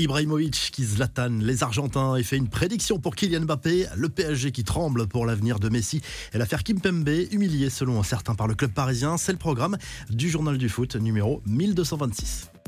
Ibrahimovic qui Zlatan les Argentins et fait une prédiction pour Kylian Mbappé, le PSG qui tremble pour l'avenir de Messi et l'affaire Kimpembe humilié selon certains par le club parisien, c'est le programme du journal du foot numéro 1226.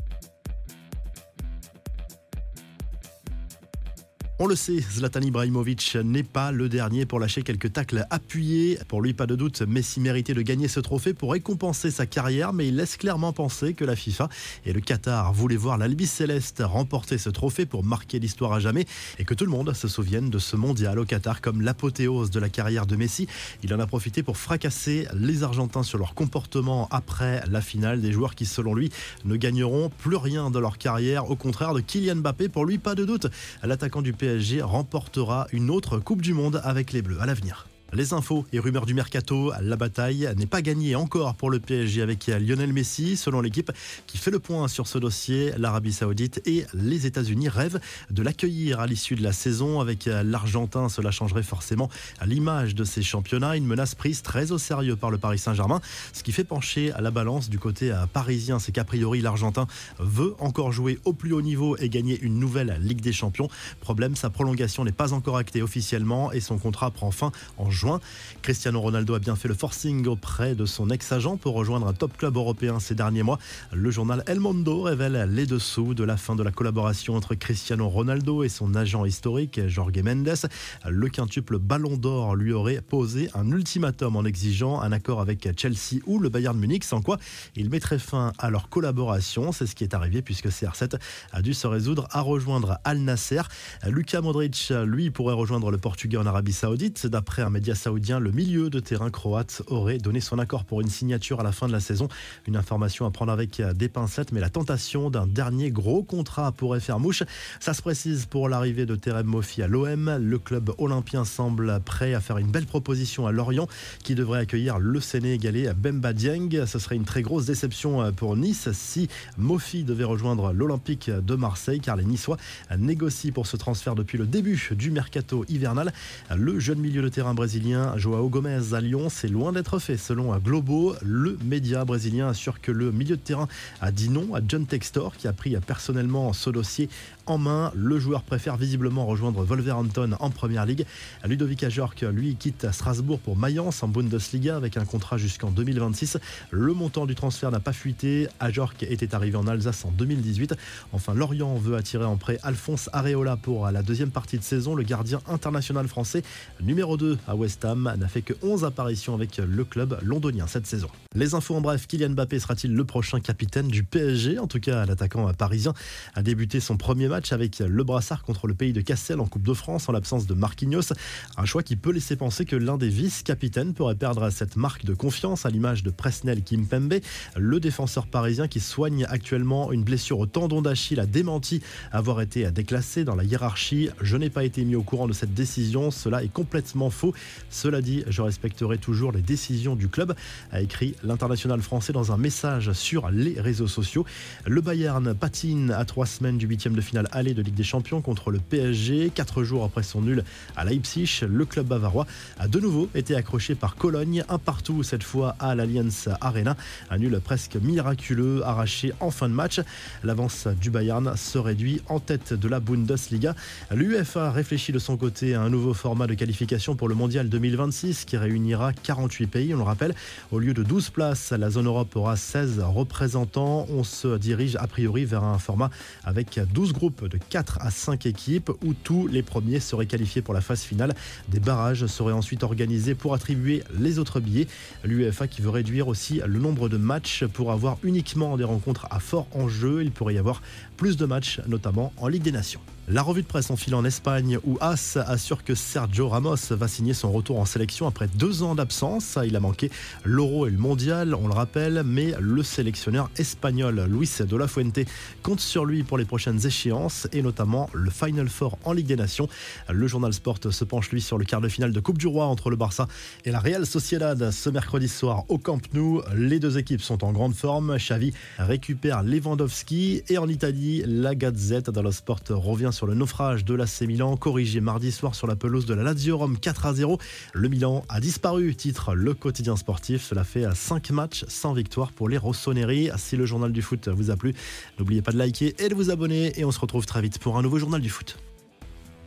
On le sait, Zlatan Ibrahimovic n'est pas le dernier pour lâcher quelques tacles appuyés. Pour lui, pas de doute, Messi méritait de gagner ce trophée pour récompenser sa carrière, mais il laisse clairement penser que la FIFA et le Qatar voulaient voir l'Albi Céleste remporter ce trophée pour marquer l'histoire à jamais et que tout le monde se souvienne de ce mondial au Qatar comme l'apothéose de la carrière de Messi. Il en a profité pour fracasser les Argentins sur leur comportement après la finale, des joueurs qui, selon lui, ne gagneront plus rien de leur carrière, au contraire de Kylian Mbappé. Pour lui, pas de doute, l'attaquant du PSG remportera une autre Coupe du Monde avec les Bleus à l'avenir. Les infos et rumeurs du mercato, la bataille n'est pas gagnée encore pour le PSG avec Lionel Messi. Selon l'équipe qui fait le point sur ce dossier, l'Arabie Saoudite et les États-Unis rêvent de l'accueillir à l'issue de la saison. Avec l'Argentin, cela changerait forcément l'image de ces championnats. Une menace prise très au sérieux par le Paris Saint-Germain. Ce qui fait pencher la balance du côté parisien, c'est qu'a priori l'Argentin veut encore jouer au plus haut niveau et gagner une nouvelle Ligue des Champions. Problème, sa prolongation n'est pas encore actée officiellement et son contrat prend fin en juin Cristiano Ronaldo a bien fait le forcing auprès de son ex-agent pour rejoindre un top club européen ces derniers mois. Le journal El Mondo révèle les dessous de la fin de la collaboration entre Cristiano Ronaldo et son agent historique Jorge Mendes. Le quintuple Ballon d'Or lui aurait posé un ultimatum en exigeant un accord avec Chelsea ou le Bayern Munich, sans quoi il mettrait fin à leur collaboration. C'est ce qui est arrivé puisque CR7 a dû se résoudre à rejoindre Al Nasser. Luka Modric, lui, pourrait rejoindre le Portugais en Arabie Saoudite. D'après un média saoudien, le milieu de terrain croate aurait donné son accord pour une signature à la fin de la saison. Une information à prendre avec des pincettes, mais la tentation d'un dernier gros contrat pourrait faire mouche. Ça se précise pour l'arrivée de Terem Mofi à l'OM. Le club olympien semble prêt à faire une belle proposition à Lorient, qui devrait accueillir le Sénégalais Bemba Dieng. Ce serait une très grosse déception pour Nice si Mofi devait rejoindre l'Olympique de Marseille, car les Niçois négocient pour ce transfert depuis le début du mercato hivernal. Le jeune milieu de terrain brésilien Joao Gomez à Lyon, c'est loin d'être fait. Selon Globo, le média brésilien assure que le milieu de terrain a dit non à John Textor, qui a pris personnellement ce dossier en main. Le joueur préfère visiblement rejoindre Wolverhampton en première ligue. Ludovic Ajork, lui, quitte Strasbourg pour Mayence en Bundesliga avec un contrat jusqu'en 2026. Le montant du transfert n'a pas fuité. Ajork était arrivé en Alsace en 2018. Enfin, Lorient veut attirer en prêt Alphonse Areola pour la deuxième partie de saison. Le gardien international français, numéro 2 à West n'a fait que 11 apparitions avec le club londonien cette saison. Les infos en bref, Kylian Mbappé sera-t-il le prochain capitaine du PSG En tout cas, l'attaquant parisien a débuté son premier match avec le brassard contre le pays de Cassel en Coupe de France en l'absence de Marquinhos. Un choix qui peut laisser penser que l'un des vice-capitaines pourrait perdre cette marque de confiance à l'image de Presnel Kimpembe. Le défenseur parisien qui soigne actuellement une blessure au tendon d'Achille a démenti avoir été déclassé dans la hiérarchie. Je n'ai pas été mis au courant de cette décision, cela est complètement faux. Cela dit, je respecterai toujours les décisions du club, a écrit l'international français dans un message sur les réseaux sociaux. Le Bayern patine à trois semaines du huitième de finale aller de Ligue des Champions contre le PSG. Quatre jours après son nul à Leipzig, le club bavarois a de nouveau été accroché par Cologne, un partout cette fois à l'Allianz Arena. Un nul presque miraculeux arraché en fin de match. L'avance du Bayern se réduit en tête de la Bundesliga. L'UEFA réfléchit de son côté à un nouveau format de qualification pour le mondial 2026 qui réunira 48 pays. On le rappelle, au lieu de 12 places, la zone Europe aura 16 représentants. On se dirige a priori vers un format avec 12 groupes de 4 à 5 équipes où tous les premiers seraient qualifiés pour la phase finale. Des barrages seraient ensuite organisés pour attribuer les autres billets. L'UEFA qui veut réduire aussi le nombre de matchs pour avoir uniquement des rencontres à fort enjeu. Il pourrait y avoir plus de matchs, notamment en Ligue des Nations. La revue de presse en file en Espagne où As assure que Sergio Ramos va signer son retour en sélection après deux ans d'absence. Il a manqué l'Euro et le Mondial, on le rappelle, mais le sélectionneur espagnol Luis de la Fuente compte sur lui pour les prochaines échéances et notamment le Final Four en Ligue des Nations. Le journal Sport se penche lui sur le quart de finale de Coupe du Roi entre le Barça et la Real Sociedad ce mercredi soir au Camp Nou. Les deux équipes sont en grande forme. Xavi récupère Lewandowski et en Italie, la Gazette dello Sport revient sur le naufrage de l'AC Milan, corrigé mardi soir sur la pelouse de la Lazio Rome 4 à 0. Le Milan a disparu, titre le quotidien sportif. Cela fait 5 matchs sans victoire pour les Rossoneri. Si le journal du foot vous a plu, n'oubliez pas de liker et de vous abonner et on se retrouve très vite pour un nouveau journal du foot.